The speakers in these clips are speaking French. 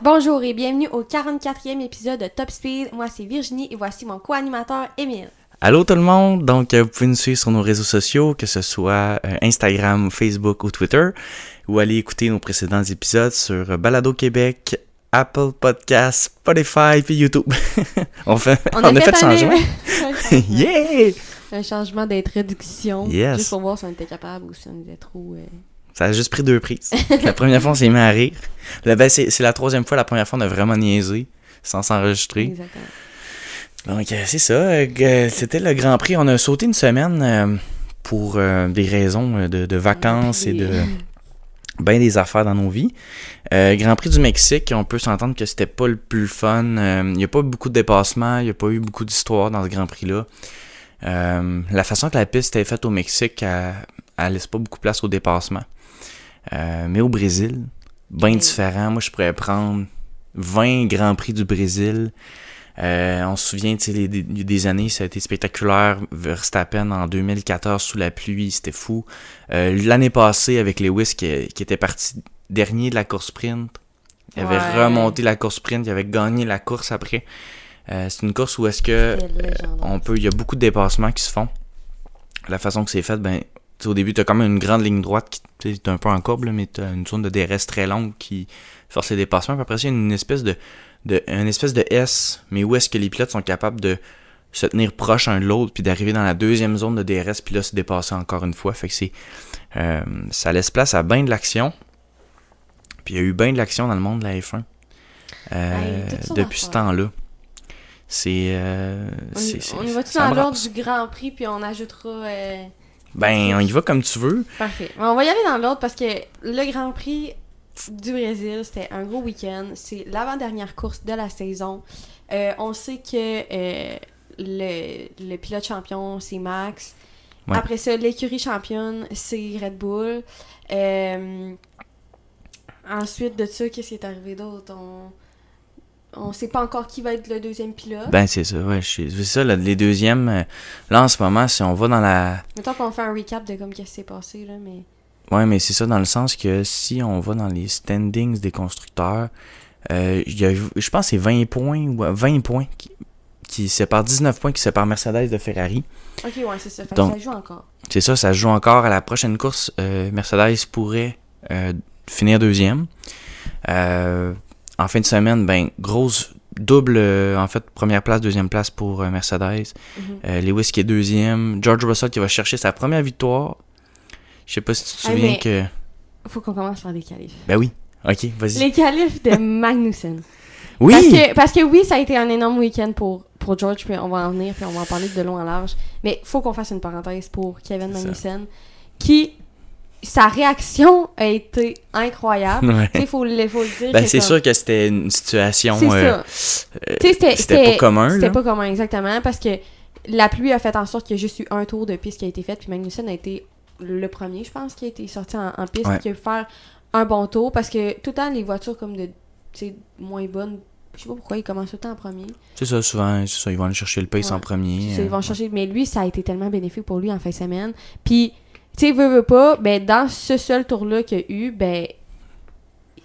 Bonjour et bienvenue au 44e épisode de Top Speed. Moi c'est Virginie et voici mon co-animateur Émile. Allô tout le monde, donc euh, vous pouvez nous suivre sur nos réseaux sociaux, que ce soit euh, Instagram, Facebook ou Twitter, ou aller écouter nos précédents épisodes sur Balado Québec, Apple Podcasts, Spotify puis YouTube. on fait, On a, fait, un- changement. yeah! un changement d'introduction. Yes. Juste pour voir si on était capable ou si on était trop. euh, Ça a juste pris deux prises. la première fois, on s'est mis à rire. Ben, c'est la troisième fois. La première fois, on a vraiment niaisé sans s'enregistrer. Exactement. Donc, euh, c'est ça. euh, C'était le Grand Prix. On a sauté une semaine pour des raisons de, de vacances et de bien des affaires dans nos vies. Euh, Grand Prix du Mexique, on peut s'entendre que c'était pas le plus fun. Euh, Il n'y a pas eu beaucoup de dépassements. Il n'y a pas eu beaucoup d'histoire dans ce Grand Prix-là. Euh, la façon que la piste est faite au Mexique, elle, elle laisse pas beaucoup de place au dépassement. Euh, mais au Brésil, bien différent. Moi, je pourrais prendre 20 Grands Prix du Brésil. Euh, on se souvient, tu sais, des, années, ça a été spectaculaire. Verstappen en 2014 sous la pluie, c'était fou. Euh, L'année passée, avec Lewis qui, qui était parti dernier de la course sprint, il avait Ouais. remonté la course sprint, il avait gagné la course après. Euh, c'est une course où est-ce que légendaire. on peut, il y a beaucoup de dépassements qui se font. La façon que c'est fait, ben, tu sais, au début, tu as quand même une grande ligne droite qui t'es un peu en courbe, là, mais tu as une zone de DRS très longue qui force les dépassements. Puis après il y a une espèce de, de, une espèce de S, mais où est-ce que les pilotes sont capables de se tenir proche un de l'autre, puis d'arriver dans la deuxième zone de DRS, puis là, se dépasser encore une fois. Fait que c'est, euh, ça laisse place à bien de l'action. Puis il y a eu bien de l'action dans le monde de la F1 euh, Hey, depuis ce temps-là. C'est. euh, On, c'est- on y va-tu ça dans l'ordre du Grand Prix puis on ajoutera. Ben, on y va comme tu veux. Parfait. On va y aller dans l'ordre parce que le Grand Prix du Brésil, c'était un gros week-end. C'est l'avant-dernière course de la saison. Euh, on sait que euh, le, le pilote champion, c'est Max. Ouais. Après ça, l'écurie championne, c'est Red Bull. Euh, ensuite de ça, qu'est-ce qui est arrivé d'autre? On... On sait pas encore qui va être le deuxième pilote. Ben, c'est ça, ouais. C'est ça, là, les deuxièmes. Là, en ce moment, si on va dans la. Mettons qu'on fait un recap de comme qu'est-ce qui s'est passé, là, mais... Ouais, mais c'est ça dans le sens que si on va dans les standings des constructeurs, euh, il y a, je pense que c'est 20 points ou euh, 20 points qui, qui séparent 19 points qui séparent Mercedes de Ferrari. Ok, ouais, c'est ça. Donc- ça joue encore. C'est ça, ça joue encore à la prochaine course. euh, Mercedes pourrait euh, finir deuxième. Euh, en fin de semaine, ben, grosse double, euh, en fait, première place, deuxième place pour euh, Mercedes. Mhm. Euh, Lewis qui est deuxième. George Russell qui va chercher sa première victoire. Je sais pas si tu te Ah, souviens mais- que. Faut qu'on commence par les qualifs. Ben oui. Ok, vas-y. Les qualifs de Magnussen. Oui! Parce que, parce que oui, ça a été un énorme week-end pour, pour George, puis on va en venir, puis on va en parler de long en large. Mais faut qu'on fasse une parenthèse pour Kevin Ça. Magnussen, qui, sa réaction a été incroyable. Ouais. Tu sais, faut, faut le dire. Ben c'est comme- sûr que c'était une situation. C'est euh, ça. euh, c'était- pas commun, C'était pas commun, exactement, parce que la pluie a fait en sorte qu'il y a juste eu un tour de piste qui a été fait, puis Magnussen a été le premier, je pense, qui a été sorti en, en piste, Ouais. qui a pu faire un bon tour, parce que tout le temps, les voitures comme de, moins bonnes, je sais pas pourquoi ils commencent tout le temps en premier. C'est ça, souvent, c'est ça, ils vont aller chercher le pace Ouais. en premier. Euh, Ils vont chercher, mais lui, ça a été tellement bénéfique pour lui en fin de semaine. Puis, tu sais, veut, veut pas, ben, dans ce seul tour-là qu'il y a eu, ben,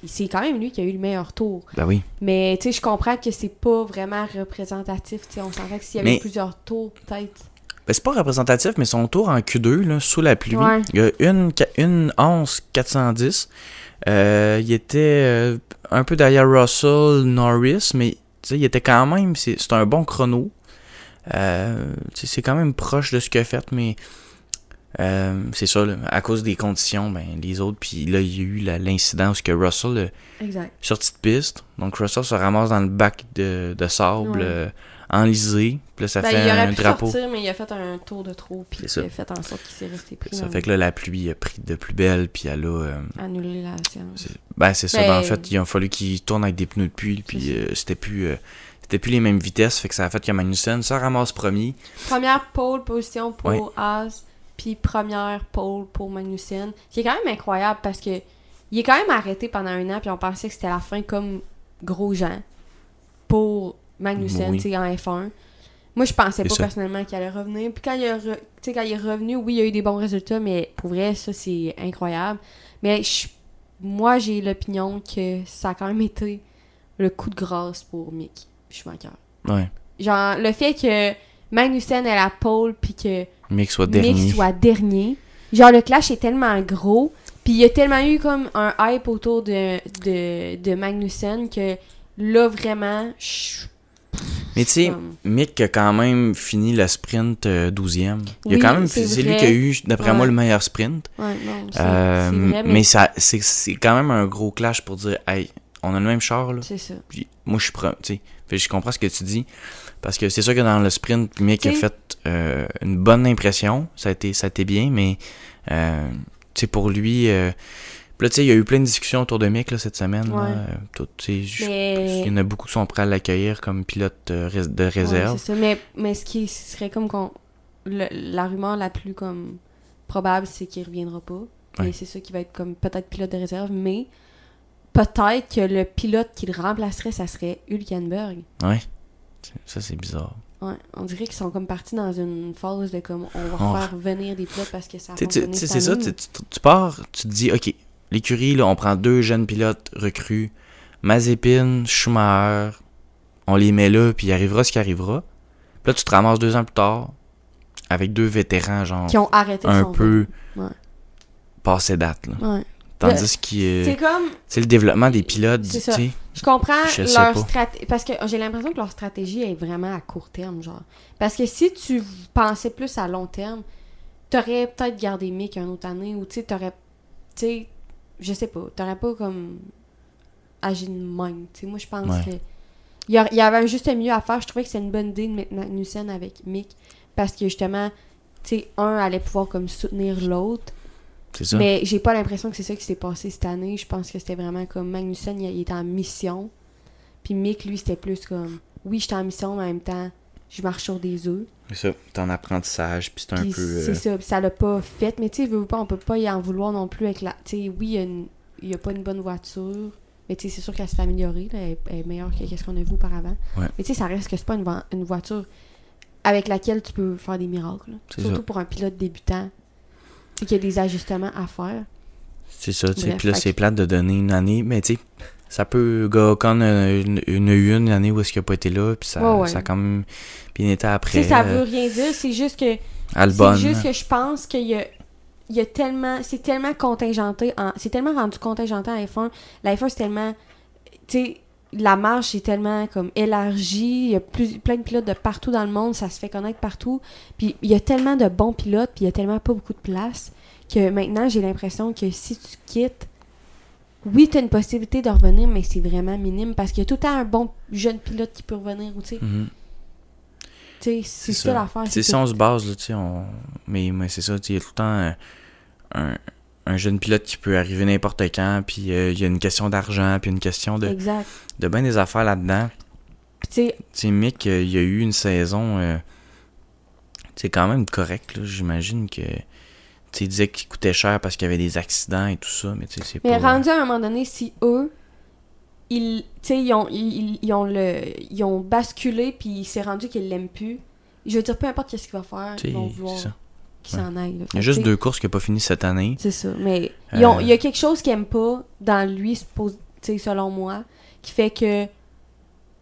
c'est quand même lui qui a eu le meilleur tour. Ben oui. Mais tu sais, je comprends que c'est pas vraiment représentatif. Tu sais, on s'entend que s'il y avait Mais- plusieurs tours, peut-être. Ben, c'est pas représentatif, mais son tour en Q2, là, sous la pluie, Ouais. il y a une, une 11 410. Euh, il était euh, un peu derrière Russell, Norris, mais il était quand même, c'est un bon chrono. Euh, c'est quand même proche de ce qu'il a fait, mais euh, c'est ça, là, à cause des conditions, ben, les autres, puis là, il y a eu l'incident que Russell a Exact. sorti de piste. Donc Russell se ramasse dans le bac de, de sable Ouais. enlisé. Puis là, ça Ben, fait il aurait un pu drapeau. sortir, mais il a fait un tour de trop, puis ça. a fait en sorte qu'il s'est resté pris. Ça fait que là, la pluie a pris de plus belle, puis elle a. euh, Annuler la séance. c'est- ben, c'est ça. Ben- Ben, en fait, il a fallu qu'il tourne avec des pneus de pluie, puis euh, c'était plus. euh, c'était plus les mêmes vitesses, fait que ça a fait que Magnussen se ramasse premier. Première pole position pour Ouais. Haas, puis première pole pour Magnussen. Ce qui est quand même incroyable parce que il est quand même arrêté pendant un an, puis on pensait que c'était la fin comme Grosjean pour Magnussen, Oui. tu sais, en F1. Moi, je pensais pas ça. personnellement qu'il allait revenir. Puis quand il, a re- quand il est revenu, oui, il a eu des bons résultats, mais pour vrai, ça, c'est incroyable. Mais je- moi, j'ai l'opinion que ça a quand même été le coup de grâce pour Mick Schumacher. Ouais. Genre, le fait que Magnussen ait la pole, puis que Mick soit dernier. Mick soit dernier. Genre, le clash est tellement gros. Puis il y a tellement eu comme un hype autour de, de, de Magnussen que là, vraiment, je Mais tu sais, Mick a quand même fini le sprint euh, 12e. Il a quand même, c'est lui qui a eu, d'après Ouais. moi, le meilleur sprint. Ouais, non, Euh, vrai, mais mais, ça, c'est, c'est quand même un gros clash pour dire, hey, on a le même char là. c'est ça. Puis moi, je suis pre- tu sais. Je comprends ce que tu dis. Parce que c'est sûr que dans le sprint, Mick a fait euh, une bonne impression. Ça a été, ça a été bien, mais euh, tu sais, pour lui. Là, tu sais, il y a eu plein de discussions autour de Mick là, cette semaine. Ouais. Euh, tout, Mais- Il y en a beaucoup qui sont prêts à l'accueillir comme pilote euh, de Ouais, réserve. c'est ça. Mais, mais ce qui serait comme qu'on. le- la rumeur la plus comme probable, c'est qu'il reviendra pas. Ouais. Et c'est ça qui va être comme peut-être pilote de réserve, mais peut-être que le pilote qui le remplacerait, ça serait Hülkenberg. ouais. Ça, c'est bizarre. Ouais, on dirait qu'ils sont comme partis dans une phase de comme on va faire venir des pilotes parce que ça a c'est ça, tu pars, tu te dis, OK, l'écurie, là, on prend deux jeunes pilotes recrues, Mazepin, Schumacher, on les met là, puis il arrivera ce qui arrivera. Puis là, tu te ramasses deux ans plus tard, avec deux vétérans, genre, Qui ont arrêté un son peu Ouais. passé date, là. Ouais. Tandis que C'est euh, comme c'est le développement des pilotes, tu C'est sais. Je comprends Je leur stratégie. Parce que j'ai l'impression que leur stratégie est vraiment à court terme, genre. Parce que si tu pensais plus à long terme, t'aurais peut-être gardé Mick une autre année ou tu sais, t'aurais. Tu sais, je sais pas. T'aurais pas comme agi de même. Moi, je pense Ouais. que. Il y, y avait un juste milieu à faire. Je trouvais que c'était une bonne idée de mettre Magnussen avec Mick. Parce que justement, tu sais, un allait pouvoir comme soutenir l'autre. C'est ça. Mais j'ai pas l'impression que c'est ça qui s'est passé cette année. Je pense que c'était vraiment comme Magnussen, il, il était en mission. Puis Mick, lui, c'était plus comme oui, j'étais en mission, mais en même temps, je marche sur des œufs. C'est ça. T'es en apprentissage, puis c'est un peu. euh, c'est ça, puis ça l'a pas fait. Mais tu sais, veux pas, on peut pas y en vouloir non plus avec la. Tu sais, oui, il y y, a pas une bonne voiture. Mais tu sais, c'est sûr qu'elle s'est améliorée. là. Elle, elle est meilleure que ce qu'on a vu auparavant. Ouais. Mais tu sais, ça reste que c'est pas une, vo- une voiture avec laquelle tu peux faire des miracles. Surtout ça. pour un pilote débutant. Tu sais, qu'il y a des ajustements à faire. C'est ça, tu sais. Puis là, c'est plate de donner une année, mais tu sais, ça peut. Gokon a une, une, eu une année où est-ce qu'il a pas été là, puis ça, Ouais, ouais. ça a quand même bien été Tu après. sais, ça euh, veut rien dire. C'est juste que. C'est juste que je pense qu'il y a, il y a tellement. C'est tellement contingenté. En, c'est tellement rendu contingenté en F1. La F1, c'est tellement. Tu sais, la marche est tellement comme élargie. Il y a plus, plein de pilotes de partout dans le monde. Ça se fait connaître partout. Puis il y a tellement de bons pilotes. Puis il y a tellement pas beaucoup de place. Que maintenant, j'ai l'impression que si tu quittes. Oui, tu as une possibilité de revenir, mais c'est vraiment minime parce qu'il y a tout le temps un bon jeune pilote qui peut revenir. ou Tu sais, Mhm. Tu sais, c'est ça, l'affaire. C'est si que- on se base, là, tu sais, on... mais, mais c'est ça, tu sais, il y a tout le temps un, un jeune pilote qui peut arriver n'importe quand, puis euh, il y a une question d'argent, puis une question de, Exact. de bien des affaires là-dedans. Tu sais, Mick, euh, il y a eu une saison, euh, c'est quand même correct, là, j'imagine que, tu sais, il disait qu'il coûtait cher parce qu'il y avait des accidents et tout ça, mais tu sais, c'est Mais pas... rendu à un moment donné, si eux, ils, tu sais, ils ont, ils, ils ont le, ils ont basculé puis il s'est rendu qu'ils l'aiment plus. Je veux dire, peu importe qu'est-ce qu'il va faire, ils vont vouloir ça. qu'il s'en aille. là. Il y a juste deux courses qui n'ont pas fini cette année. C'est ça. Mais ont- Euh. il y a quelque chose qu'ils aiment pas dans lui, suppose- tu sais, selon moi, qui fait que,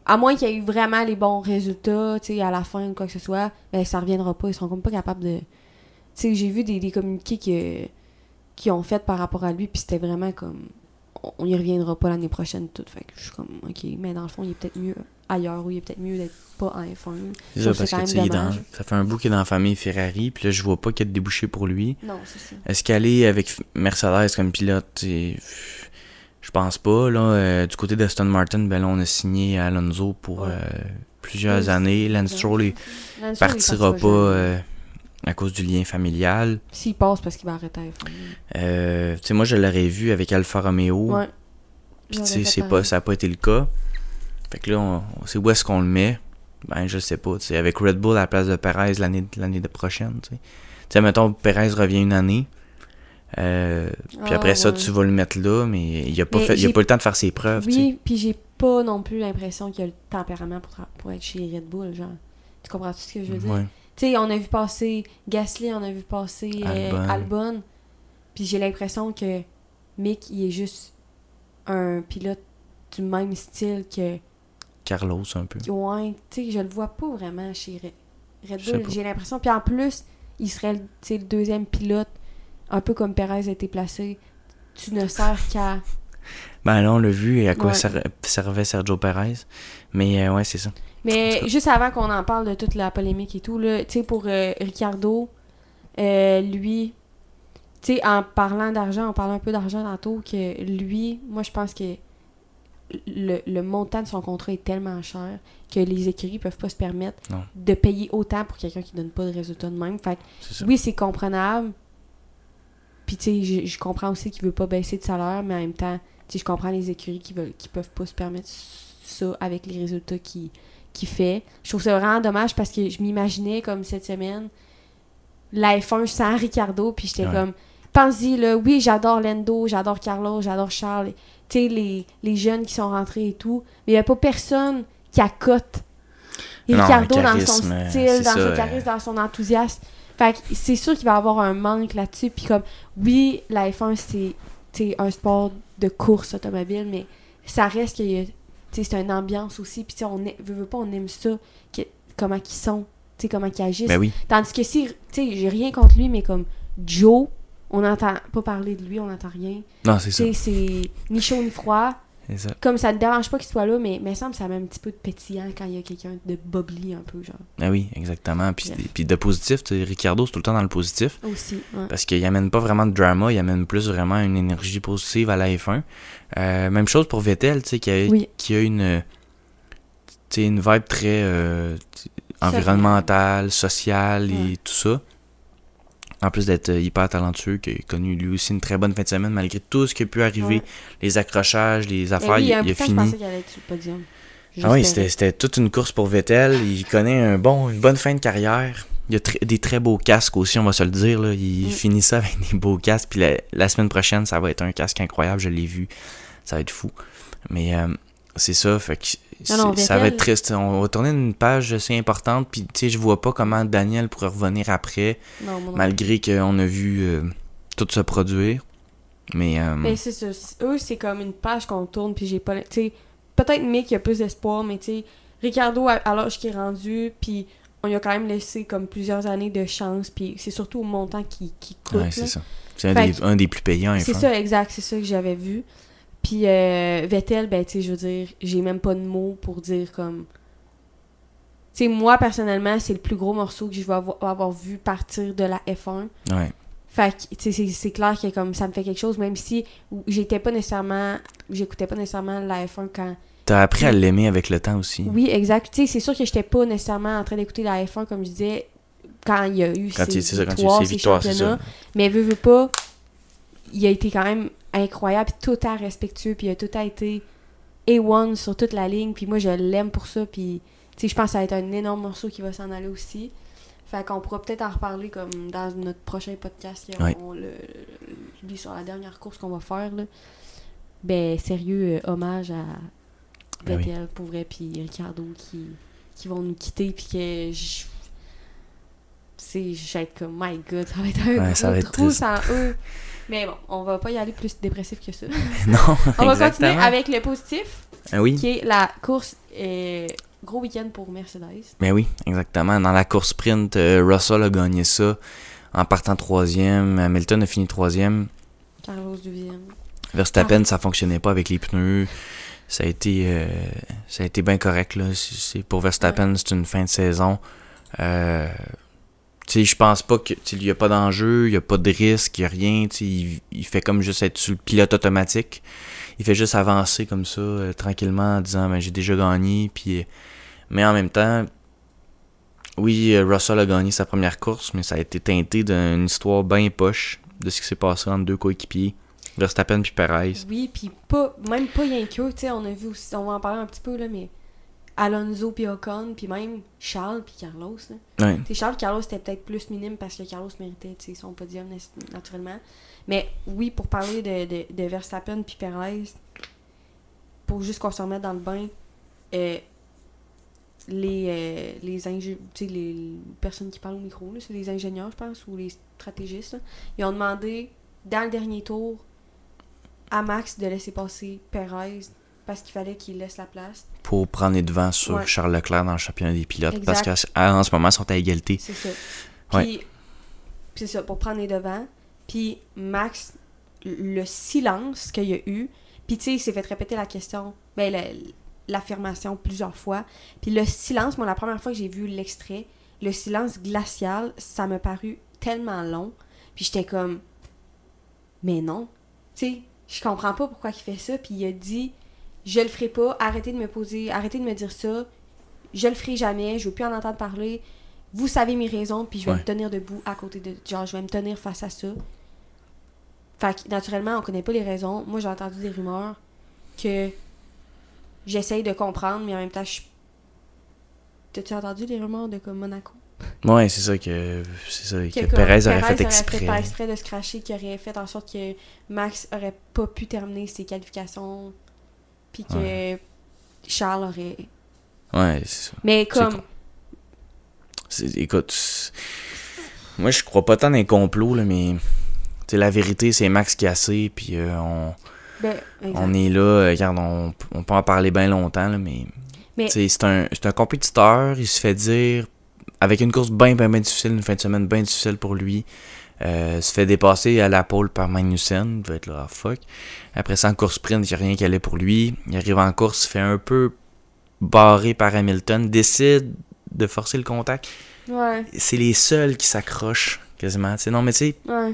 à moins qu'il y ait eu vraiment les bons résultats, tu sais, à la fin ou quoi que ce soit, ben ça reviendra pas. Ils seront comme pas capables de. Tu sais, j'ai vu des, des communiqués que, qui ont fait par rapport à lui, puis c'était vraiment comme. On, y reviendra pas l'année prochaine, tout. Fait que je suis comme, ok, mais dans le fond, il est peut-être mieux ailleurs, ou il est peut-être mieux d'être pas en F1. C'est ça, parce que, tu est dans- ça fait un bout qu'il est dans la famille Ferrari, puis là, je vois pas qu'il y a de débouché pour lui. Non, c'est ça. Est-ce qu'aller avec Mercedes comme pilote, je pense pas. Là, Euh, du côté d'Aston Martin, ben là, on a signé Alonso pour Ouais. euh, plusieurs Oui, années. Lance Stroll il partira pas à cause du lien familial. S'il passe parce qu'il va arrêter à F1. Euh, tu sais, moi, je l'aurais vu avec Alfa Romeo. Ouais. Puis, tu sais, c'est pas, ça n'a pas été le cas. Fait que là, on, on sait où est-ce qu'on le met. Ben, je sais pas. tu sais, avec Red Bull à la place de Perez l'année l'année de prochaine. Tu sais, Tu sais, mettons, Perez revient une année. Euh, puis Ah, après ça, ouais. tu vas le mettre là, mais il a pas, Mais fait, il a pas le temps de faire ses preuves. Oui, puis j'ai pas non plus l'impression qu'il a le tempérament pour, pour être chez Red Bull, genre. Tu comprends tout ce que je veux dire? Ouais. Tu sais, on a vu passer Gasly, on a vu passer euh, Albon. Puis j'ai l'impression que Mick, il est juste un pilote du même style que. Carlos, un peu. Ouais, tu sais, je le vois pas vraiment chez Re- Red Bull. J'ai l'impression. Puis en plus, il serait le, deuxième pilote, un peu comme Perez a été placé. Tu ne sers qu'à. Ben là, on l'a vu et à quoi Ouais. servait Sergio Perez. Mais euh, ouais, c'est ça. Mais juste avant qu'on en parle de toute la polémique et tout, là, tu sais, pour euh, Ricardo, euh, lui, tu sais, en parlant d'argent, on parlait un peu d'argent tantôt, que lui, moi, je pense que le, le montant de son contrat est tellement cher que les écuries peuvent pas se permettre Non. de payer autant pour quelqu'un qui donne pas de résultats de même. Fait que, oui, c'est comprenable. Puis, tu sais, je, comprends aussi qu'il veut pas baisser de salaire, mais en même temps, tu sais, je comprends les écuries qui veulent qui peuvent pas se permettre ça avec les résultats qu'il qu'il fait. Je trouve ça vraiment dommage parce que je m'imaginais comme cette semaine la F1 sans Ricardo, puis j'étais Ouais. comme pense-y là, oui, j'adore Lando, j'adore Carlos, j'adore Charles, tu sais les, les jeunes qui sont rentrés et tout, mais il y a pas personne qui accote Non, Ricardo dans son style, dans ça, son euh. charisme, dans son enthousiasme. Fait que c'est sûr qu'il va y avoir un manque là-dessus. Puis comme, oui, la F1, c'est un sport de course automobile, mais ça reste que tu sais, c'est une ambiance aussi. Puis on est- veut, veut pas, on aime ça, que- comment ils sont, tu sais, comment ils agissent. Ben oui. Tandis que si, tu sais, j'ai rien contre lui, mais comme Joe, on n'entend pas parler de lui, on n'entend rien. Non, c'est ça. C'est ni chaud ni froid. Comme ça ne dérange pas qu'il soit là, mais il me semble que ça met un petit peu de pétillant quand il y a quelqu'un de bubbly un peu, genre. Ah oui, exactement. Puis, puis de positif, Ricardo, c'est tout le temps dans le positif. Aussi, ouais. Parce qu'il amène pas vraiment de drama, il amène plus vraiment une énergie positive à la F1. Euh, même chose pour Vettel, tu sais, qui a, Oui. qui a une, vibe très euh, environnementale, sociale et Ouais. tout ça. En plus d'être euh, hyper talentueux, qui a connu lui aussi une très bonne fin de semaine malgré tout ce qui a pu arriver, Ouais. les accrochages, les Mais affaires, oui, il, a il temps, je fini. pensais qu'il allait être sur le podium. Ah oui, c'était toute une course pour Vettel. Il connaît un bon, une bonne fin de carrière. Il a tr- des très beaux casques aussi, on va se le dire. Là. Il Mm. finit ça avec des beaux casques. Puis la, la semaine prochaine, ça va être un casque incroyable. Je l'ai vu. Ça va être fou. Mais euh, c'est ça. Fait que Non, ça va être triste. On va tourner une page assez importante. Puis tu sais, je vois pas comment Daniel pourrait revenir après, Non, moi non. malgré qu'on a vu euh, tout se produire. Mais, euh, Mais c'est ça. Eux, c'est comme une page qu'on tourne, puis j'ai pas. Tu sais, peut-être Mick, il a plus d'espoir, mais tu sais, Ricardo, à, l'âge qu'il est rendu, puis on lui a quand même laissé comme plusieurs années de chance, puis c'est surtout au montant qui, qui coûte. ouais, c'est ça. C'est un, des- que- un des plus payants. C'est F1. ça, exact, c'est ça que j'avais vu. Puis euh, Vettel, ben, tu sais, je veux dire, j'ai même pas de mots pour dire comme. Tu sais, moi, personnellement, c'est le plus gros morceau que je vais avoir, avoir vu partir de la F1. Ouais. Fait que, tu sais, c'est- clair que comme ça me fait quelque chose, même si j'étais pas nécessairement. J'écoutais pas nécessairement la F1 quand. T'as appris à l'aimer avec le temps aussi. Oui, exact. Tu sais, c'est sûr que j'étais pas nécessairement en train d'écouter la F1, comme je disais, quand il y a eu Quand ça, y a victoires, championnats. ça. Mais veut, veut pas, il a été quand même incroyable, puis tout à respectueux, puis il a tout à été A1 sur toute la ligne, puis moi je l'aime pour ça, puis tu sais, je pense que ça va être un énorme morceau qui va s'en aller aussi. Fait qu'on pourra peut-être en reparler comme dans notre prochain podcast, qui Ouais. on le, sur la dernière course qu'on va faire. Là. Ben, sérieux, euh, hommage à Ben oui. Pour vrai, puis Ricardo qui, qui vont nous quitter, puis que je. C'est, je vais être comme, my god, ça va être un Ouais, gros ça va être trou triste. sans eux. Mais bon, on va pas y aller plus dépressif que ça. non, On va continuer avec le positif, Ah oui, qui est la course euh, gros week-end pour Mercedes. mais oui, exactement. Dans la course sprint, euh, Russell a gagné ça en partant troisième. Hamilton a fini troisième. Carlos deuxième. Verstappen, Ah. ça fonctionnait pas avec les pneus. Ça a été, euh, ça a été bien correct là. Pour Verstappen, c'est une fin de saison. Euh, sais, je pense pas que, il y a pas d'enjeu, il y a pas de risque, il y a rien. Il, il fait comme juste être sur le pilote automatique. Il fait juste avancer comme ça, euh, tranquillement, en disant, ben, j'ai déjà gagné. Puis, euh, mais en même temps, oui, euh, Russell a gagné sa première course, mais ça a été teinté d'une histoire bien poche de ce qui s'est passé entre deux coéquipiers, Verstappen puis Perez. Oui, puis pas, même pas rien qu'eux, tu sais, on a vu aussi, on va en parler un petit peu, là, mais Alonso puis Ocon, puis même Charles puis Carlos, là. Ouais. Charles Carlos c'était peut-être plus minime parce que Carlos méritait son podium na- naturellement. Mais oui, pour parler de, de, de Verstappen puis Perez, pour juste qu'on se remette dans le bain, euh, les, euh, les, ingé- personnes qui parlent au micro, là, c'est les ingénieurs, je pense, ou les stratégistes, là, ils ont demandé, dans le dernier tour, à Max de laisser passer Perez parce qu'il fallait qu'il laisse la place. Pour prendre les devants sur Ouais. Charles Leclerc dans le championnat des pilotes. Exact. Parce qu'en ce moment, ils sont à égalité. C'est ça. Ouais. Puis, c'est ça, pour prendre les devants. Puis, Max, le silence qu'il y a eu, puis tu sais, il s'est fait répéter la question, ben, l'affirmation plusieurs fois. Puis le silence, moi, la première fois que j'ai vu l'extrait, le silence glacial, ça m'a paru tellement long. Puis j'étais comme, mais non. Tu sais, je comprends pas pourquoi il fait ça. Puis il a dit, je le ferai pas, arrêtez de me poser, arrêtez de me dire ça. Je le ferai jamais, je veux plus en entendre parler. Vous savez mes raisons, puis je vais Ouais. me tenir debout à côté de. Genre, je vais me tenir face à ça. Fait que, naturellement, on connaît pas les raisons. Moi, j'ai entendu des rumeurs que j'essaye de comprendre, mais en même temps, je. T'as-tu entendu les rumeurs de comme Monaco? Ouais, c'est ça que, c'est ça, que, Perez aurait fait exprès. par exprès de se cracher, qui aurait fait en sorte que Max aurait pas pu terminer ses qualifications, puis que Charles aurait. Ouais, c'est ça. Mais comme. Écoute, moi je crois pas tant dans les complots, là, mais la vérité c'est Max Cassé, puis euh, on, Ben, on est là, euh, regarde, on, on peut en parler bien longtemps, là, mais, c'est un, c'est un compétiteur, il se fait dire, avec une course bien, bien, bien difficile, une fin de semaine bien difficile pour lui, euh, se fait dépasser à la pole par Magnussen, il va être là, ah, fuck. Après ça, en course sprint, il n'y a rien qui allait pour lui. Il arrive en course, se fait un peu barré par Hamilton, décide de forcer le contact. Ouais, C'est les seuls qui s'accrochent quasiment. tu sais. non, mais tu sais, ouais.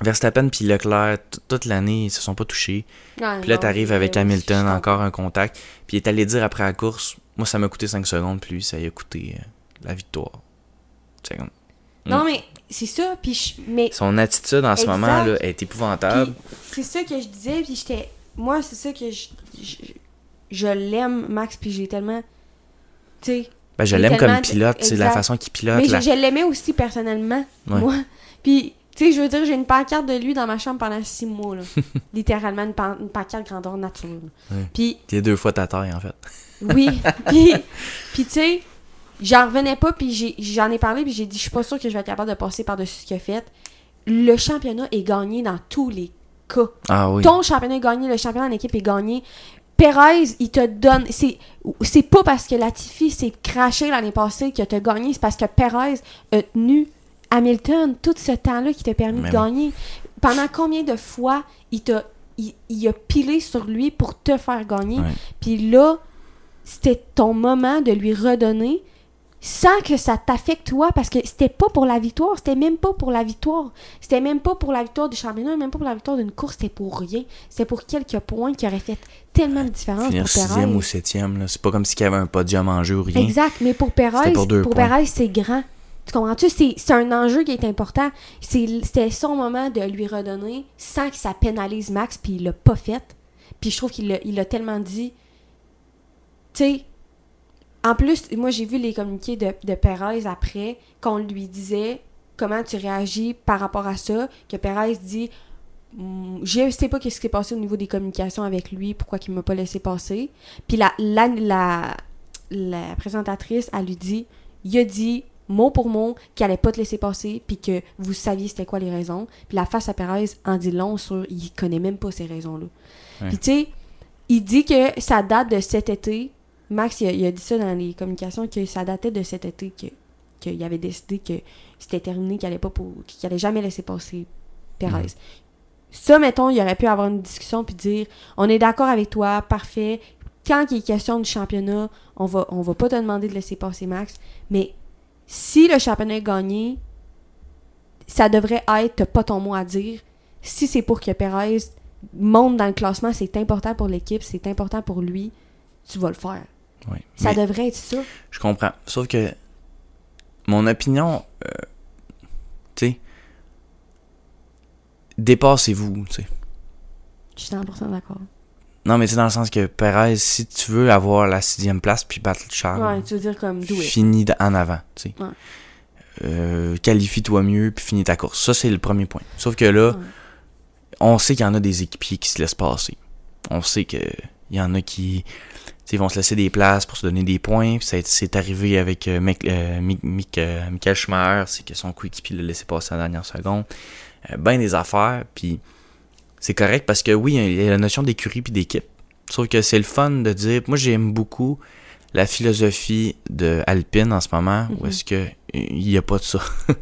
Verstappen puis Leclerc, toute l'année, ils se sont pas touchés. ouais Puis là, t'arrives avec Hamilton, encore un contact. Puis il est allé dire après la course, moi ça m'a coûté 5 secondes, puis lui, ça lui a coûté euh, la victoire. C'est comme- Non, mais c'est ça, puis je- mais Son attitude en ce Exact. moment là, est épouvantable. C'est ça que je disais, puis j'étais. Moi, c'est ça que je. Je, je l'aime, Max, puis j'ai tellement. Tu sais. Ben, je l'aime comme pilote, c'est la façon qu'il pilote. Mais je, la- je l'aimais aussi personnellement, Ouais. moi. Puis, tu sais, je veux dire, j'ai une pancarte de lui dans ma chambre pendant six mois, là. Littéralement, une, pan- une pancarte grandeur nature. Ouais. Puis, T'es deux fois ta taille en fait. oui. puis, puis tu sais, j'en revenais pas, puis j'ai- j'en ai, parlé, puis j'ai dit, je suis pas sûre que je vais être capable de passer par-dessus ce qu'il a fait. Le championnat est gagné dans tous les cas. Ah oui. Ton championnat est gagné, le championnat en équipe est gagné. Perez, il te donne. C'est, pas parce que Latifi s'est craché l'année passée que t'as gagné, c'est parce que Perez a tenu Hamilton tout ce temps-là qui t'a permis de gagner. Pendant combien de fois il t'a. Il, il a pilé sur lui pour te faire gagner? Puis là, c'était ton moment de lui redonner sans que ça t'affecte toi parce que c'était pas pour la victoire, c'était même pas pour la victoire. C'était même pas pour la victoire du championnat, même pas pour la victoire d'une course, c'était pour rien. C'était pour quelques points qui auraient fait tellement de différence Finir pour sixième ou septième, là. C'est pas comme s'il y avait un podium en jeu ou rien. Exact, mais pour Perez, pour deux pour. Perez, c'est grand. Tu comprends-tu? C'est c'est un enjeu qui est important. C'est- C'était son moment de lui redonner sans que ça pénalise Max, puis il l'a pas fait. Puis je trouve qu'il l'a il l'a tellement dit. Tu sais, en plus, moi j'ai vu les communiqués de, de Perez après, qu'on lui disait comment tu réagis par rapport à ça, que Perez dit Hmm, je sais pas qu'est-ce qui s'est passé au niveau des communications avec lui, pourquoi il m'a pas laissé passer. Puis la, la, la, la présentatrice, elle lui dit, il a dit mot pour mot qu'il allait pas te laisser passer, puis que vous saviez c'était quoi les raisons. Puis la face à Perez en dit long sur, il connaît même pas ces raisons-là. Ouais. Puis tu sais, il dit que ça date de cet été. Max, il a, il a dit ça dans les communications, que ça datait de cet été, que qu'il avait décidé que c'était terminé, qu'il allait pas pour, qu'il allait jamais laisser passer Perez. Ça, mettons, il aurait pu avoir une discussion puis dire on est d'accord avec toi, parfait. Quand il est question du championnat, on va, on va pas te demander de laisser passer Max. Mais si le championnat est gagné, ça devrait être pas ton mot à dire. Si c'est pour que Perez monte dans le classement, c'est important pour l'équipe, c'est important pour lui, tu vas le faire. Oui. Ça Mais devrait être ça. Je comprends. Sauf que mon opinion, euh, tu sais, dépassez-vous, tu sais. Je suis 100% d'accord. Non, mais c'est dans le sens que Perez, si tu veux avoir la sixième place puis battre Charles, Ouais, tu veux dire comme finis en avant, tu sais. Ouais. Euh, qualifie-toi mieux puis finis ta course. Ça, c'est le premier point. Sauf que là, Ouais. on sait qu'il y en a des équipiers qui se laissent passer. On sait que Il y en a qui ils vont se laisser des places pour se donner des points. C'est arrivé avec euh, euh, Michael Schumacher, c'est que son coéquipier l'a laissé passer en dernière seconde. ben des affaires, puis c'est correct parce que oui, il y a la notion d'écurie puis d'équipe. Sauf que c'est le fun de dire, moi j'aime beaucoup la philosophie de Alpine en ce moment, où mhm. est-ce que il n'y a pas de ça.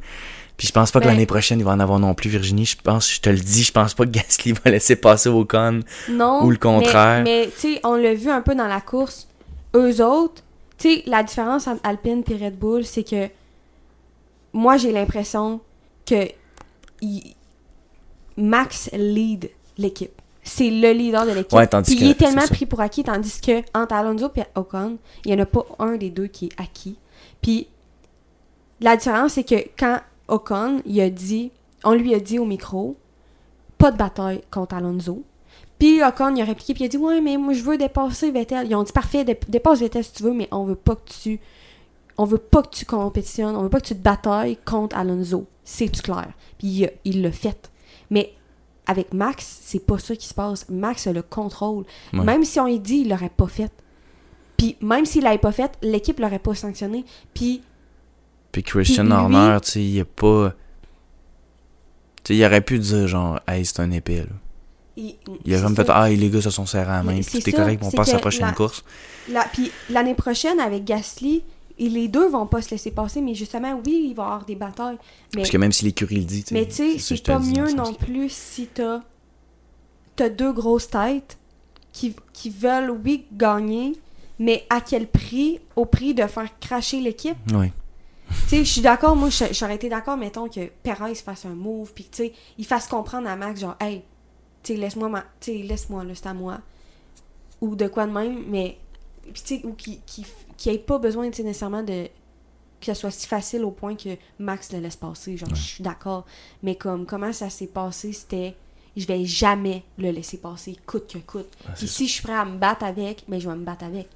Puis je pense pas que l'année prochaine, il va en avoir non plus, Virginie. Je pense, je te le dis, je pense pas que Gasly va laisser passer Ocon. Non. Ou le contraire. Mais, tu sais, on l'a vu un peu dans la course. Eux autres, tu sais, la différence entre Alpine et Red Bull, c'est que moi, j'ai l'impression que Max lead l'équipe. C'est le leader de l'équipe. Ouais, puis il est tellement pris pour acquis, tandis que entre Alonso et Ocon, il n'y en a pas un des deux qui est acquis. Puis la différence, c'est que quand Ocon, il a dit, on lui a dit au micro, pas de bataille contre Alonso. Puis Ocon, il a répliqué, puis il a dit, ouais, mais moi, je veux dépasser Vettel. Ils ont dit, parfait, dépasse Vettel si tu veux, mais on veut pas que tu. On veut pas que tu compétitionnes, on veut pas que tu te batailles contre Alonso. C'est-tu clair? Puis il l'a fait. Mais avec Max, c'est pas ça qui se passe. Max a le contrôle. Même si on lui dit, il l'aurait pas fait. Puis même s'il l'avait pas fait, l'équipe l'aurait pas sanctionné. Puis puis Christian Horner, tu sais, il a pas. Tu sais, il aurait pu dire genre, hey, c'est un épée, là. Il, a comme fait, ah, les gars se sont serrés à la main, puis t'es correct, on passe à la prochaine course. La, puis l'année prochaine, avec Gasly, et les deux vont pas se laisser passer, mais justement, oui, il va y avoir des batailles. Mais, Parce que même si l'écurie le dit, Mais tu sais, c'est pas mieux non plus si t'as as deux grosses têtes qui, qui veulent, oui, gagner, mais à quel prix? Au prix de faire cracher l'équipe? Oui tu sais, je suis d'accord, moi, j'aurais été d'accord, mettons, que Perez fasse un move, puis tu sais, il fasse comprendre à Max, genre, hey, tu sais, laisse-moi, ma... tu sais, laisse-moi, là, c'est à moi. Ou de quoi de même, mais, puis tu sais, ou qui qui, qui ait pas besoin, tu sais, nécessairement de que ce soit si facile au point que Max le laisse passer, genre, je suis d'accord. Mais comme, comment ça s'est passé, c'était, je vais jamais le laisser passer, coûte que coûte. puis si je suis prêt à me battre avec, mais ben, je vais me battre avec.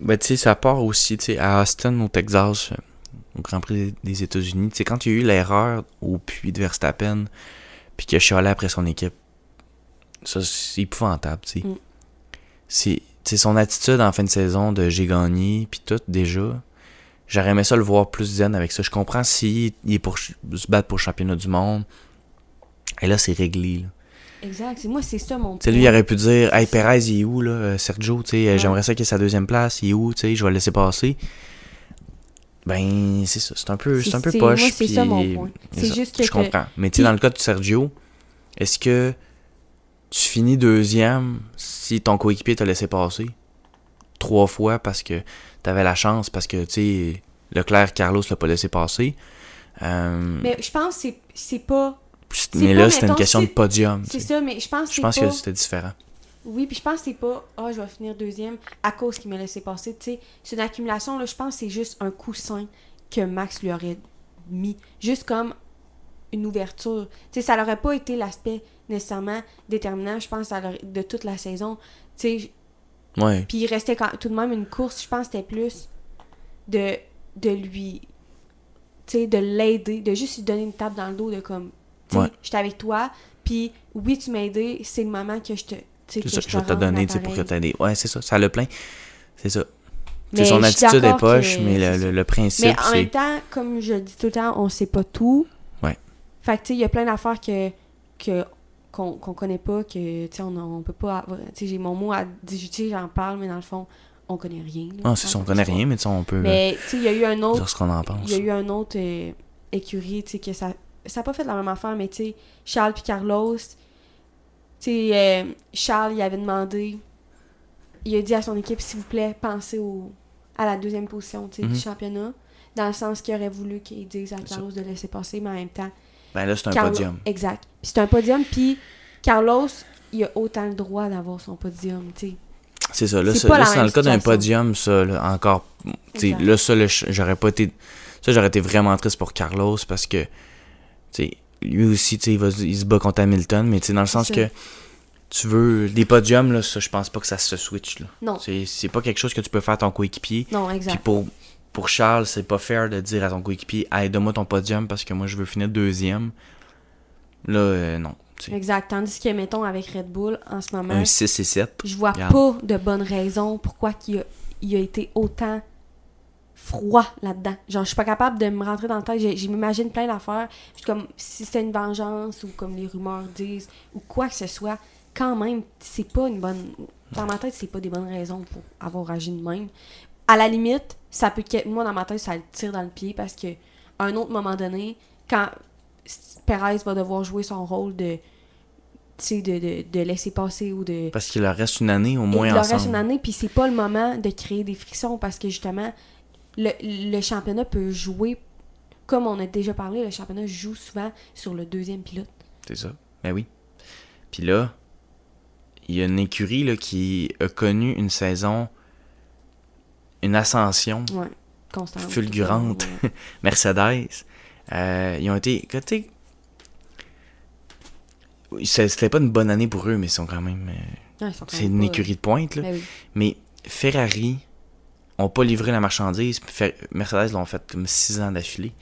Ben, tu sais, ça part aussi, tu sais, à Austin, au Texas, au Grand Prix des États-Unis. C'est quand il y a eu l'erreur au puits de Verstappen, puis qu'il a chialé après son équipe. Ça, c'est épouvantable, tu sais. Mm. C'est son attitude en fin de saison de j'ai gagné, puis tout, déjà. J'aurais aimé ça le voir plus zen avec ça. Je comprends s'il est pour se battre pour le championnat du monde. Et là, c'est réglé. Là. Exact. Moi, c'est ça mon point. lui, il aurait pu dire Hey, Perez, il est où, là? Euh, Sergio, tu sais, j'aimerais ça qu'il ait sa deuxième place. Il est où, tu sais, je vais le laisser passer. Ben, c'est ça. C'est un peu, c'est un peu poche. c'est ça mon point. C'est juste que. Je comprends. Mais tu sais, dans le cas de Sergio, est-ce que tu finis deuxième si ton coéquipier t'a laissé passer trois fois parce que t'avais la chance, parce que, tu sais, Leclerc, Carlos l'a pas laissé passer. Euh, mais je pense que c'est pas. Mais là, c'était une question de podium. C'est ça, mais je pense que Je pense que c'était différent. Oui, puis je pense que c'est pas ah, oh, je vais finir deuxième à cause qu'il m'a laissé passer. Tu sais, c'est une accumulation, là, je pense que c'est juste un coussin que Max lui aurait mis. Juste comme une ouverture. Tu sais, ça n'aurait pas été l'aspect nécessairement déterminant, je pense, de toute la saison. Tu sais. Ouais. Puis il restait quand, tout de même une course, je pense que c'était plus de, de lui. Tu sais, de l'aider, de juste lui donner une tape dans le dos, de comme. Tu sais, j'étais avec toi, puis oui, tu m'as aidé, c'est le moment que je te c'est ça, je vais te donner pour que t'aider. Ouais, c'est ça, ça le plein. C'est ça. C'est son attitude est poche, mais le, le, principe. Mais en même temps, comme je dis tout le temps, on sait pas tout. Ouais. Fait que, tu sais, il y a plein d'affaires que. que qu'on connaît pas, que, tu sais, on, on peut pas... Tu sais, j'ai mon mot à discuter, j'en parle, mais dans le fond, on connaît rien. ah, c'est ça, on connaît rien, mais tu sais, on peut... Mais, tu sais, il y a eu un autre... Ce qu'on en pense. Il y a eu un autre euh, écurie, tu sais, que ça... Ça n'a pas fait la même affaire, mais, tu sais, Charles puis Carlos, tu sais, euh, Charles, il avait demandé, il a dit à son équipe, s'il vous plaît, pensez au, à la deuxième position du mhm. championnat, dans le sens qu'il aurait voulu qu'il dise à Carlos de laisser passer, mais en même temps. Ben là, c'est un podium. Exact. Puis c'est un podium, puis Carlos, il a autant le droit d'avoir son podium, tu sais. C'est ça. Là, c'est dans le cas d'un podium, ça, là, encore. Là, ça, j'aurais pas été. Ça, j'aurais été vraiment triste pour Carlos parce que. Tu sais, lui aussi, tu sais, il, il, se bat contre Hamilton, mais tu sais, dans le sens que tu veux des podiums, là, ça, je pense pas que ça se switch. Là. Non. C'est pas quelque chose que tu peux faire à ton coéquipier. Non, exact. Puis pour, pour Charles, c'est pas fair de dire à ton coéquipier, hey, donne-moi ton podium parce que moi, je veux finir deuxième. Là, euh, non. Exact. Tandis que, mettons, avec Red Bull, en ce moment, Un 6 et 7. je vois regarde. pas de bonne raison pourquoi il a, il a été autant froid là-dedans. Genre, je suis pas capable de me rentrer dans le tête. Je, m'imagine plein d'affaires. Je suis comme, si c'était une vengeance ou comme les rumeurs disent, ou quoi que ce soit, quand même, c'est pas une bonne... Dans ma tête, c'est pas des bonnes raisons pour avoir agi de même. À la limite, ça peut que... Moi, dans ma tête, ça le tire dans le pied parce que à un autre moment donné, quand Perez va devoir jouer son rôle de... Tu sais, de, de, de laisser passer ou de... Parce qu'il leur reste une année au moins il leur ensemble. reste une année, puis c'est pas le moment de créer des frictions parce que justement, le, le championnat peut jouer, comme on a déjà parlé, le championnat joue souvent sur le deuxième pilote. C'est ça. Ben oui. Puis là, il y a une écurie là, qui a connu une saison, une ascension Ouais, constant. Fulgurante. Ouais. Mercedes. Euh, ils ont été. C'était pas une bonne année pour eux, mais ils sont quand même. euh, Ouais, c'est une pas- écurie de pointe. Là. Ben oui. Mais Ferrari ont pas livré la marchandise. Mercedes l'ont fait comme 6 ans d'affilée.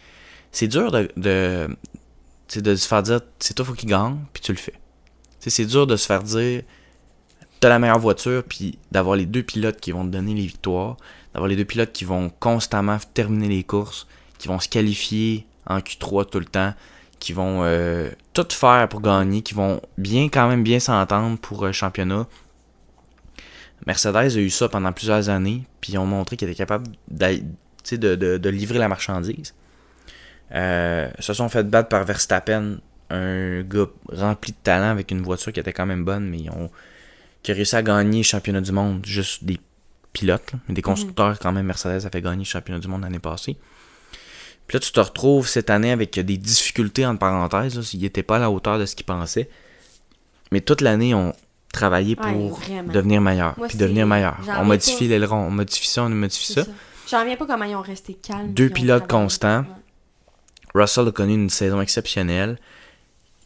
C'est dur de, de, de se faire dire c'est toi faut qu'il gagne, puis tu le fais. C'est dur de se faire dire t'as la meilleure voiture, puis d'avoir les deux pilotes qui vont te donner les victoires, d'avoir les deux pilotes qui vont constamment terminer les courses, qui vont se qualifier en Q3 tout le temps, qui vont euh, tout faire pour gagner, qui vont bien quand même bien s'entendre pour un championnat. Mercedes a eu ça pendant plusieurs années, puis ils ont montré qu'ils étaient capables de, de- de livrer la marchandise. Euh, se sont fait battre par Verstappen, un gars rempli de talent avec une voiture qui était quand même bonne, mais ils ont qui a réussi à gagner le championnat du monde, juste des pilotes, là, mais des constructeurs quand même. Mercedes a fait gagner le championnat du monde l'année passée. Puis là, tu te retrouves cette année avec des difficultés, entre parenthèses. là, Ils n'étaient pas à la hauteur de ce qu'ils pensaient. Mais toute l'année, on travaillé Ouais, pour devenir meilleur. Moi, puis devenir meilleur. On modifie pas. l'aileron, on modifie ça, on modifie ça. ça. J'en reviens pas comment ils ont resté calmes. Deux pilotes constants. Ouais. Russell a connu une saison exceptionnelle.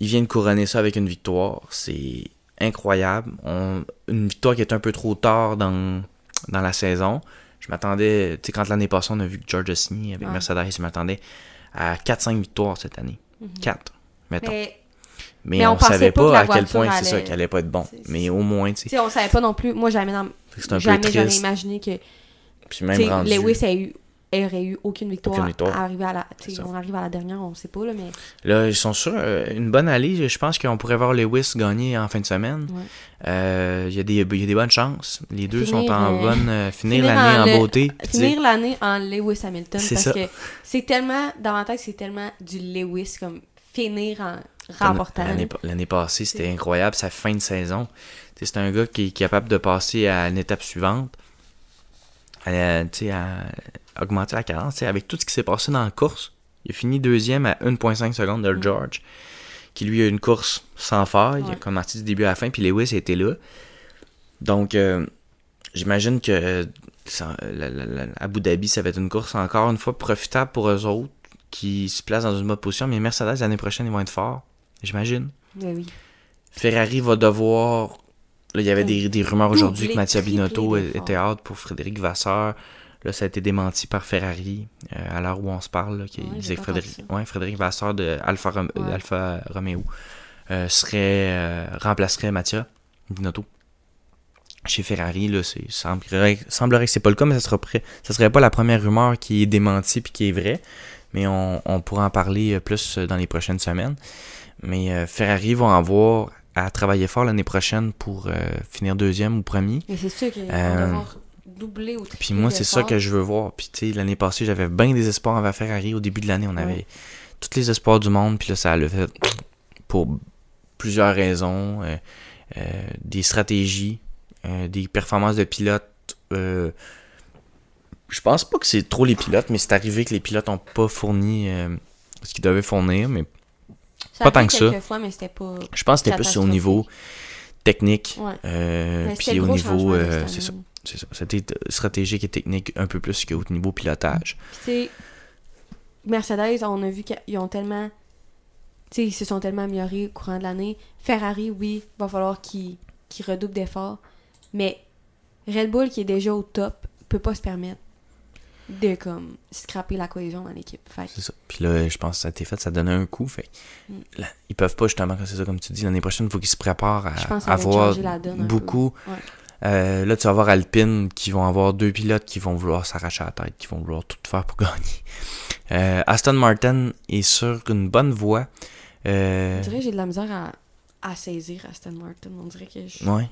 Il vient de couronner ça avec une victoire. C'est incroyable. On- Une victoire qui est un peu trop tard dans, dans la saison. Je m'attendais, tu sais, quand l'année passée, on a vu que George a signé avec Ouais. Mercedes, je m'attendais à 4-5 victoires cette année. 4, mettons. Mais. Mais, mais on on, savait pas que à quel point c'est ça, qu'elle allait pas être bon. Mais au moins, tu sais, on savait pas non plus. Moi, jamais, dans... jamais j'aurais imaginé que Puis même rendu, Lewis a eu, aurait eu aucune victoire, Aucune victoire. à arriver la. On arrive à la dernière, on sait pas, là, mais. Là, ils sont sur euh, une bonne allée. Je pense qu'on pourrait voir Lewis gagner en fin de semaine. Ouais. Euh, Il y, a des- il y a des bonnes chances. Les deux Finir, sont en euh, bonne. euh, finir finir l'année en beauté. Finir l'année en Lewis Hamilton. C'est parce ça. que c'est tellement. Dans ma tête, c'est tellement du Lewis, comme finir en remportant. L'année passée, c'était incroyable. Sa fin de saison. C'est un gars qui est capable de passer à une étape suivante. À, à augmenter la cadence. Avec tout ce qui s'est passé dans la course, il a fini deuxième à 1,5 secondes de George, qui lui a une course sans faille. Il a commencé du début à la fin, puis Lewis était là. Donc, euh, j'imagine que ça- la- la- la- Abu Dhabi, ça va être une course encore une fois profitable pour eux autres qui se placent dans une bonne position. Mais Mercedes, l'année prochaine, ils vont être forts, j'imagine. Oui. Ferrari va devoir. Là, il y avait des, des rumeurs aujourd'hui que Mattia Binotto était out pour Frédéric Vasseur. Là, ça a été démenti par Ferrari euh, à l'heure où on se parle. Là, Ouais, disait que Frédéric, ouais, Frédéric Vasseur de Alfa, Rom- Ouais. Alfa Romeo euh, serait, euh, remplacerait Mattia Binotto. Chez Ferrari, là, c'est, semblerait, semblerait que c'est pas le cas, mais ça sera prêt. Ça serait pas la première rumeur qui est démentie puis qui est vraie. Mais on, on pourra en parler plus dans les prochaines semaines. Mais euh, Ferrari vont avoir à travailler fort l'année prochaine pour euh, finir deuxième ou premier. Mais c'est sûr qu'ils vont Euh, devoir doubler ou Puis moi, c'est ça que je veux voir. Puis tu sais, l'année passée, j'avais bien des espoirs envers Ferrari. Au début de l'année, on avait tous les espoirs du monde. Puis là, ça le fait pour plusieurs raisons. des stratégies, des performances de pilotes. je pense pas que c'est trop les pilotes, mais c'est arrivé que les pilotes n'ont pas fourni euh, ce qu'ils devaient fournir. Mais pas tant que ça. quelques fois, mais c'était pas. je pense que c'était plus au niveau technique. Ouais. euh, puis au niveau, euh, c'est ça, année. c'est ça. C'était stratégique et technique un peu plus qu'au niveau pilotage. Puis, Mercedes, on a vu qu'ils ont tellement. Tu sais, ils se sont tellement améliorés au courant de l'année. Ferrari, oui, va falloir qu'ils qu'ils redoublent d'efforts. Mais Red Bull, qui est déjà au top, peut pas se permettre. De comme scraper la cohésion dans l'équipe. Fait C'est ça. Puis là, je pense que ça a été fait, ça donnait un coup. Fait Mm. là, ils peuvent pas justement, c'est ça comme tu dis, l'année prochaine, il faut qu'ils se préparent à je avoir donne beaucoup. Ouais. Euh, là, tu vas voir Alpine qui vont avoir deux pilotes qui vont vouloir s'arracher la tête, qui vont vouloir tout faire pour gagner. Euh, Aston Martin est sur une bonne voie. Euh, On dirait que j'ai de la misère à, à saisir Aston Martin. On dirait que je... ouais.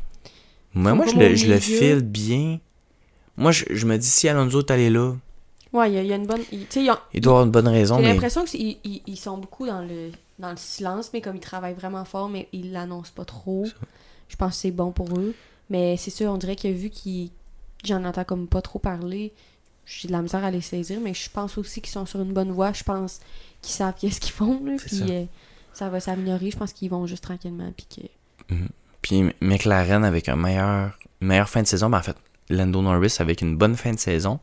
Mais sont moi, je le, je le file bien. Moi, je, je me dis, si Alonso est allé là, Ouais, il y, a- il y a une bonne... il- Tu sais, ils ont- il doit avoir une bonne raison, J'ai mais l'impression qu'ils ils, ils sont beaucoup dans le, dans le silence, mais comme ils travaillent vraiment fort, mais ils l'annoncent pas trop. Je pense que c'est bon pour eux. Mais c'est sûr, on dirait que vu qu'ils j'en entends comme pas trop parler, j'ai de la misère à les saisir, mais je pense aussi qu'ils sont sur une bonne voie. Je pense qu'ils savent qu'est-ce qu'ils font, là, puis ça. euh, ça va s'améliorer. Je pense qu'ils vont juste tranquillement, puis que... Puis McLaren avec un meilleur, une meilleure fin de saison, ben en fait, Lando Norris avec une bonne fin de saison,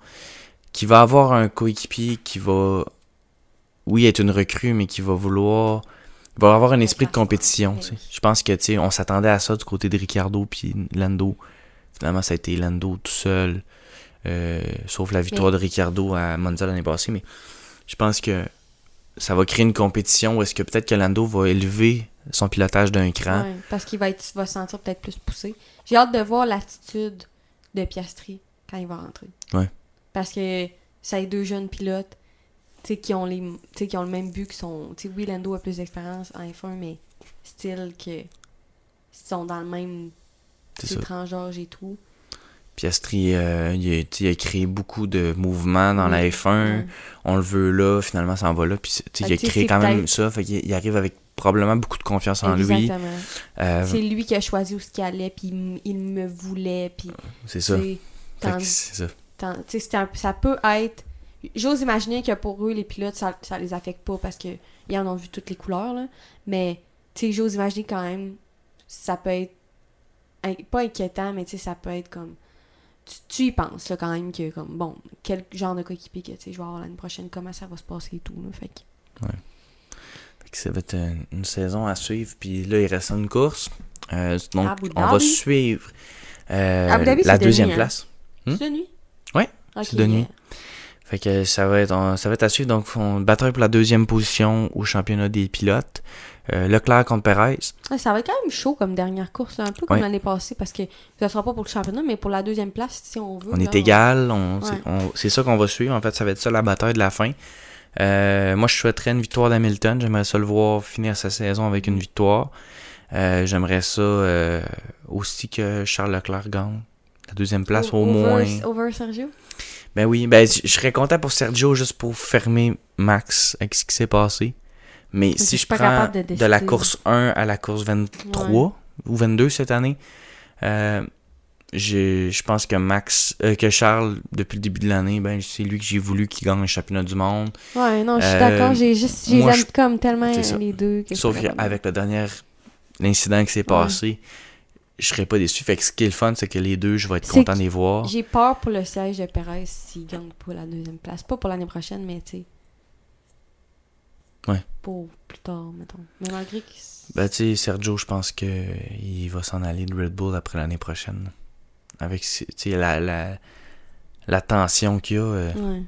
qui va avoir un coéquipier qui va, oui, être une recrue, mais qui va vouloir, va avoir un esprit de compétition. Je pense que, tu sais, on s'attendait à ça du côté de Ricardo puis Lando. Finalement, ça a été Lando tout seul, euh, sauf la victoire de Ricardo à Monza l'année passée, mais je pense que ça va créer une compétition où est-ce que peut-être que Lando va élever son pilotage d'un cran. Ouais, parce qu'il va, être, va se sentir peut-être plus poussé. J'ai hâte de voir l'attitude de Piastri quand il va rentrer. Ouais. Parce que ça a deux jeunes pilotes qui ont les tu sais, qui ont le même but que son tu sais oui Lando a plus d'expérience en F1 mais style que sont dans le même d'âge et tout Piastri, euh, il, a, il créé beaucoup de mouvements dans la Oui. F1. Ouais. On le veut là, finalement, ça en va là. Puis, tu sais, il a créé quand même ça. Fait qu'il il arrive avec probablement beaucoup de confiance en lui. Euh, c'est lui qui a choisi où ce qu'il allait puis il, me voulait puis c'est ça. c'est ça. Un- ça peut être. J'ose imaginer que pour eux, les pilotes, ça, ça les affecte pas parce que ils en ont vu toutes les couleurs, là. Mais, tu sais, j'ose imaginer quand même, ça peut être. Pas inquiétant, mais tu sais, ça peut être comme. Tu, tu y penses, là, quand même, que, comme, bon, quel genre de coéquipier que, tu sais, je vais avoir l'année prochaine, comment ça va se passer et tout, là. Fait que. Ça va être une, une saison à suivre. Puis là, il reste une course. Euh, donc, Abu on va suivre euh, Abu Dhabi, la de deuxième hein? place. Hmm? C'est de nuit? Ok, c'est de nuit. Fait que ça va être, ça va être à suivre. Donc, on bataille pour la deuxième position au championnat des pilotes. Euh, Leclerc contre Perez. ça va être quand même chaud comme dernière course, là, un peu comme Ouais. l'année passée, parce que ça sera pas pour le championnat, mais pour la deuxième place, si on veut. On là, est égal, on, Ouais. c'est ça qu'on va suivre. En fait, ça va être ça la bataille de la fin. Euh, moi, je souhaiterais une victoire d'Hamilton. J'aimerais ça le voir finir sa saison avec une victoire. Euh, J'aimerais ça euh, aussi que Charles Leclerc gagne la deuxième place au over, moins. Over Sergio? Ben oui, ben je serais content pour Sergio juste pour fermer Max avec ce qui s'est passé. Mais si je prends de de, la course 1 à la course 23 ou 22 cette année, euh, je pense que Max, euh, que Charles, depuis le début de l'année, ben c'est lui que j'ai voulu qu'il gagne le championnat du monde. Ouais, non, je suis Euh, d'accord. J'ai juste, les moi, aime je- comme tellement les deux. que Sauf qu'avec le dernier l'incident qui s'est passé, je serais pas déçu. Fait que ce qui est le fun, c'est que les deux, je vais être content de les voir. J'ai peur pour le siège de Perez s'il gagne pas la deuxième place. Pas pour l'année prochaine, mais tu sais. Ouais. Pour plus tard, mettons. Mais malgré que. Ben, tu sais, Sergio, je pense que il va s'en aller de Red Bull après l'année prochaine. Avec, la, la, la tension qu'il y a, euh, Ouais.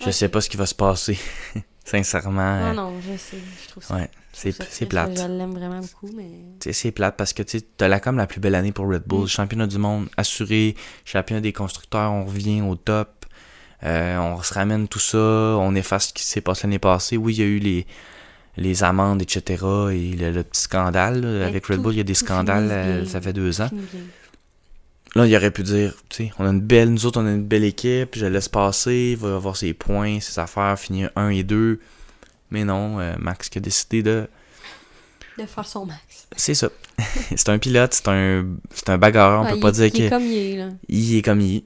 je Ouais, sais pas ce qui va se passer. Sincèrement, Non, euh, non, je sais. Je trouve ça. ouais, c'est plate. Je l'aime vraiment beaucoup, mais. C'est plate parce que tu t'as la, comme la plus belle année pour Red Bull. Mm. Championnat du monde assuré, championnat des constructeurs, on revient au top. Euh, on se ramène tout ça, on efface ce qui s'est passé l'année passée. Oui, il y a eu les, les amendes, etc. et le, le petit scandale. là, avec Red Bull, il y a des scandales, ça fait deux ans. Là, il aurait pu dire, tu sais, on a une belle, nous autres, on a une belle équipe, je laisse passer, il va avoir ses points, ses affaires, finir 1 et 2. Mais non, euh, Max qui a décidé de. De faire son max. C'est ça. c'est un pilote, c'est un, c'est un bagarreur, on Ouais, peut il- pas dire il est comme il est, là. il est comme il est.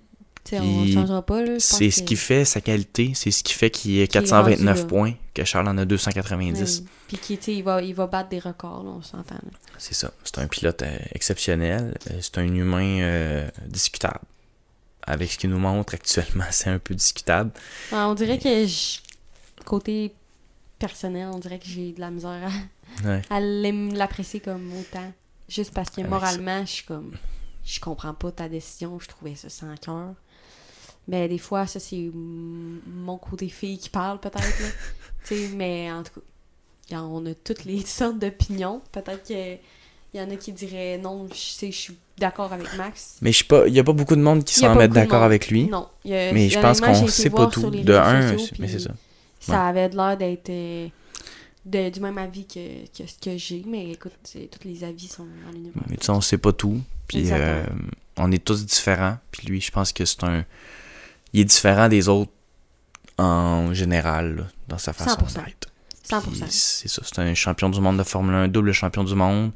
On Il- changera pas, là. C'est ce que- qui fait sa qualité, c'est ce qui fait qu'il est 429 rendu là. points, que Charles en a 290. Ouais. Puis qui, tu sais, il va, il va battre des records, là, on s'entend. C'est ça. C'est un pilote euh, exceptionnel. Euh, C'est un humain euh, discutable. Avec ce qu'il nous montre actuellement, c'est un peu discutable. Ouais, on dirait que je- côté personnel, on dirait que j'ai de la misère à, Ouais. à l'aim- l'apprécier comme autant. Juste parce que Avec moralement, je suis comme. Je comprends pas ta décision, je trouvais ça sans cœur. Ben, des fois, ça, c'est mon côté fille qui parle, peut-être, mais en tout cas, en- on a toutes les sortes d'opinions. Peut-être qu'il y en a qui diraient non, je sais, je suis d'accord avec Max. Mais je sais pas, il y a pas beaucoup de monde qui s'en mettent d'accord avec lui. Non. il y a- Mais je pense qu'on sait pas tout. De un, sociaux, mais c'est ça. Ça avait l'air d'être euh, de- du même avis que, que ce que j'ai, mais écoute, tous les avis sont dans l'univers. Mais tu sais, on sait pas tout. Puis euh, on est tous différents. Puis lui, je pense que c'est un. Il est différent des autres en général, là, dans sa façon 100%. d'être. 100%. Puis C'est ça, c'est un champion du monde de Formule 1, double champion du monde.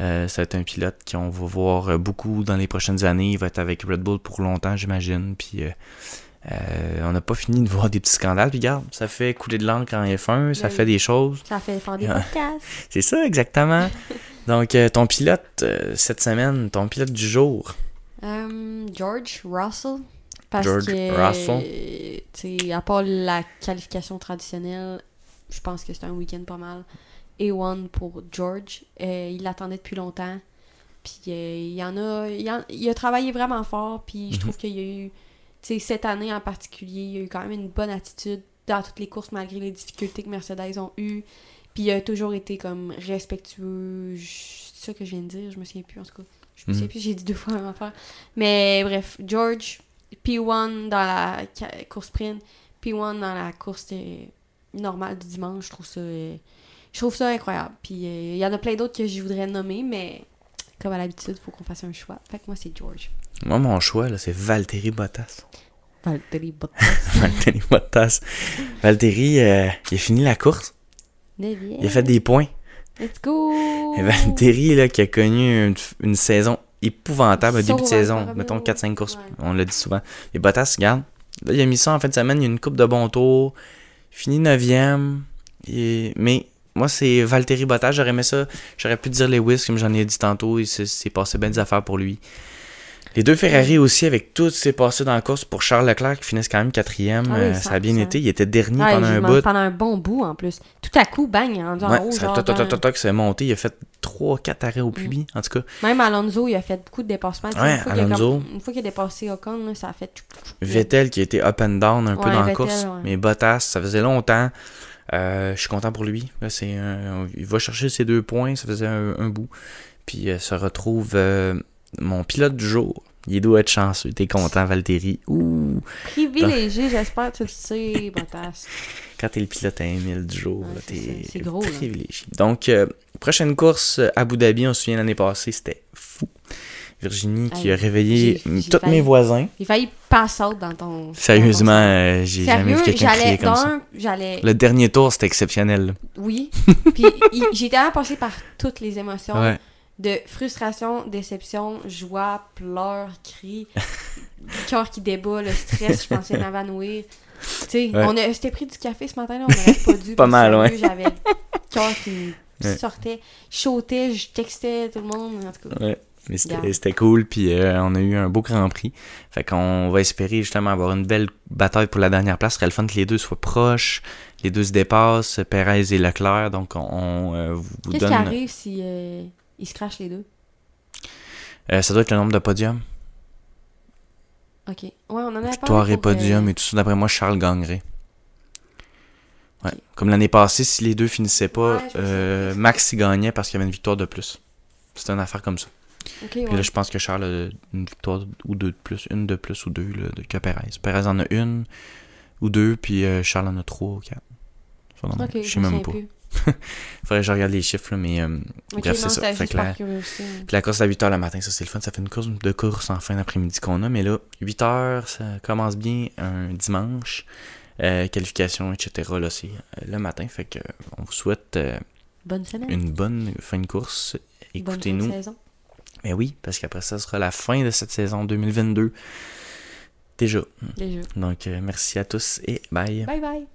Euh, ça va être un pilote qu'on va voir euh, beaucoup dans les prochaines années. Il va être avec Red Bull pour longtemps, j'imagine. Puis euh, euh, on n'a pas fini de voir des petits scandales. Puis regarde, ça fait couler de l'encre en F1, ça fait des choses. Ça fait faire des Ouais. podcasts. C'est ça, exactement. Donc, ton pilote cette semaine, ton pilote du jour. Euh, George Russell. Parce George que, à part la qualification traditionnelle, je pense que c'est un week-end pas mal. A1 pour George. Euh, il l'attendait depuis longtemps. Puis euh, il y en a. Il, en- il a travaillé vraiment fort. Puis je Mhm. trouve qu'il y a eu. Tu sais, cette année en particulier, il y a eu quand même une bonne attitude dans toutes les courses malgré les difficultés que Mercedes ont eues. Puis il a toujours été comme respectueux. C'est ça que je viens de dire, je me souviens plus en tout cas. Je me Mhm. souviens plus, j'ai dit deux fois la même affaire. Mais bref, George, P1 dans la course sprint, P1 dans la course normale du dimanche, je trouve ça euh, je trouve ça incroyable. Puis euh, il y en a plein d'autres que je voudrais nommer, mais comme à l'habitude, il faut qu'on fasse un choix. Fait que moi, c'est George. Moi, mon choix, là, c'est Valtteri Bottas. Valtteri Bottas. Valtteri Bottas. Valtteri, euh, il a fini la course. Il a fait des points. Let's go! Et Valtteri, là, qui a connu une, une saison épouvantable, début de saison, mettons Romeo. 4-5 courses, Ouais. on l'a dit souvent. Et Bottas, regarde, là, il a mis ça en fin de semaine, il y a une coupe de bons tours, fini 9ème, et... mais moi, c'est Valtteri Bottas, j'aurais aimé ça, j'aurais pu dire Lewis, comme j'en ai dit tantôt, il s'est passé bien des affaires pour lui. Les deux Ferrari aussi, avec tout ce qui s'est passé dans la course pour Charles Leclerc, qui finissent quand même quatrième, Ah oui, euh, ça a bien 100%. été, il était dernier Ouais, pendant un bout. pendant un bon bout en plus. Tout à coup, bang, il en Ouais, haut. ça toc, toc, toc, c'est monté. Il a fait 3-4 arrêts au pubis, en tout cas. Même Alonso, il a fait beaucoup de dépassements. Ouais, une, fois qu'il a Alonso. comme- une fois qu'il a dépassé Ocon, là, ça a fait. Vettel qui a été up and down un peu dans la course. Mais Bottas, ça faisait longtemps. Euh, je suis content pour lui. Là, c'est un- il va chercher ses deux points, ça faisait un, un bout. Puis euh, se retrouve euh, mon pilote du jour. Il doit être chanceux. T'es content, Valtteri. Ouh! Privilégié, j'espère tu le sais, Bottas. Quand t'es le pilote à 1000 du jour, Ouais, t'es là. privilégié. Donc, euh, prochaine course, Abu Dhabi, on se souvient l'année passée, c'était fou. Virginie qui a réveillé tous mes voisins. J'ai failli pass out dans ton. Sérieusement, euh, j'ai jamais vu quelqu'un crier comme ça. Le dernier tour, c'était exceptionnel. Oui. Puis il- j'ai tellement passé par toutes les émotions. Ouais. De frustration, déception, joie, pleurs, cris, cœur qui débat, le stress, je pensais m'évanouir. Tu sais, Ouais. on a s'était pris du café ce matin, là, on n'aurait pas dû. Pas mal, ouais. J'avais le cœur qui Ouais. sortait, je je textais tout le monde, en tout cas. Ouais. Mais c'était cool, puis euh, on a eu un beau Grand Prix. Fait qu'on va espérer justement avoir une belle bataille pour la dernière place. Ce serait le fun que les deux soient proches, les deux se dépassent, Perez et Leclerc. Donc on euh, vous Qu'est-ce donne. qui arrive si euh, ils se crachent les deux? Euh, ça doit être le nombre de podiums. Ok. Ouais, on en parlé Victoire et euh, podium et tout ça. D'après moi, Charles gagnerait. Ouais. Comme l'année passée, si les deux finissaient pas, Ouais, euh. Max y gagnait parce qu'il y avait une victoire de plus. C'était une affaire comme ça. Ok, Puis ouais. là, je pense que Charles a une victoire ou deux de plus, une de plus ou deux là, de, que Perez. Perez en a une ou deux, puis euh, Charles en a trois ou quatre. Non, je sais me même pas. plus. Faudrait que je regarde les chiffres, là, mais. euh, Bref, c'est ça. Fait que la- la course à 8h le matin, ça c'est le fun. Ça fait une course de course en fin d'après-midi qu'on a. Mais là, 8h, ça commence bien un dimanche. Euh, qualification, etc. Là, c'est euh, le matin. Fait que euh, on vous souhaite euh, Bonne semaine. une bonne fin de course. Écoutez-nous. Mais oui, parce qu'après ça, sera la fin de cette saison 2022. Déjà. Déjà. Donc, merci à tous et bye. Bye bye.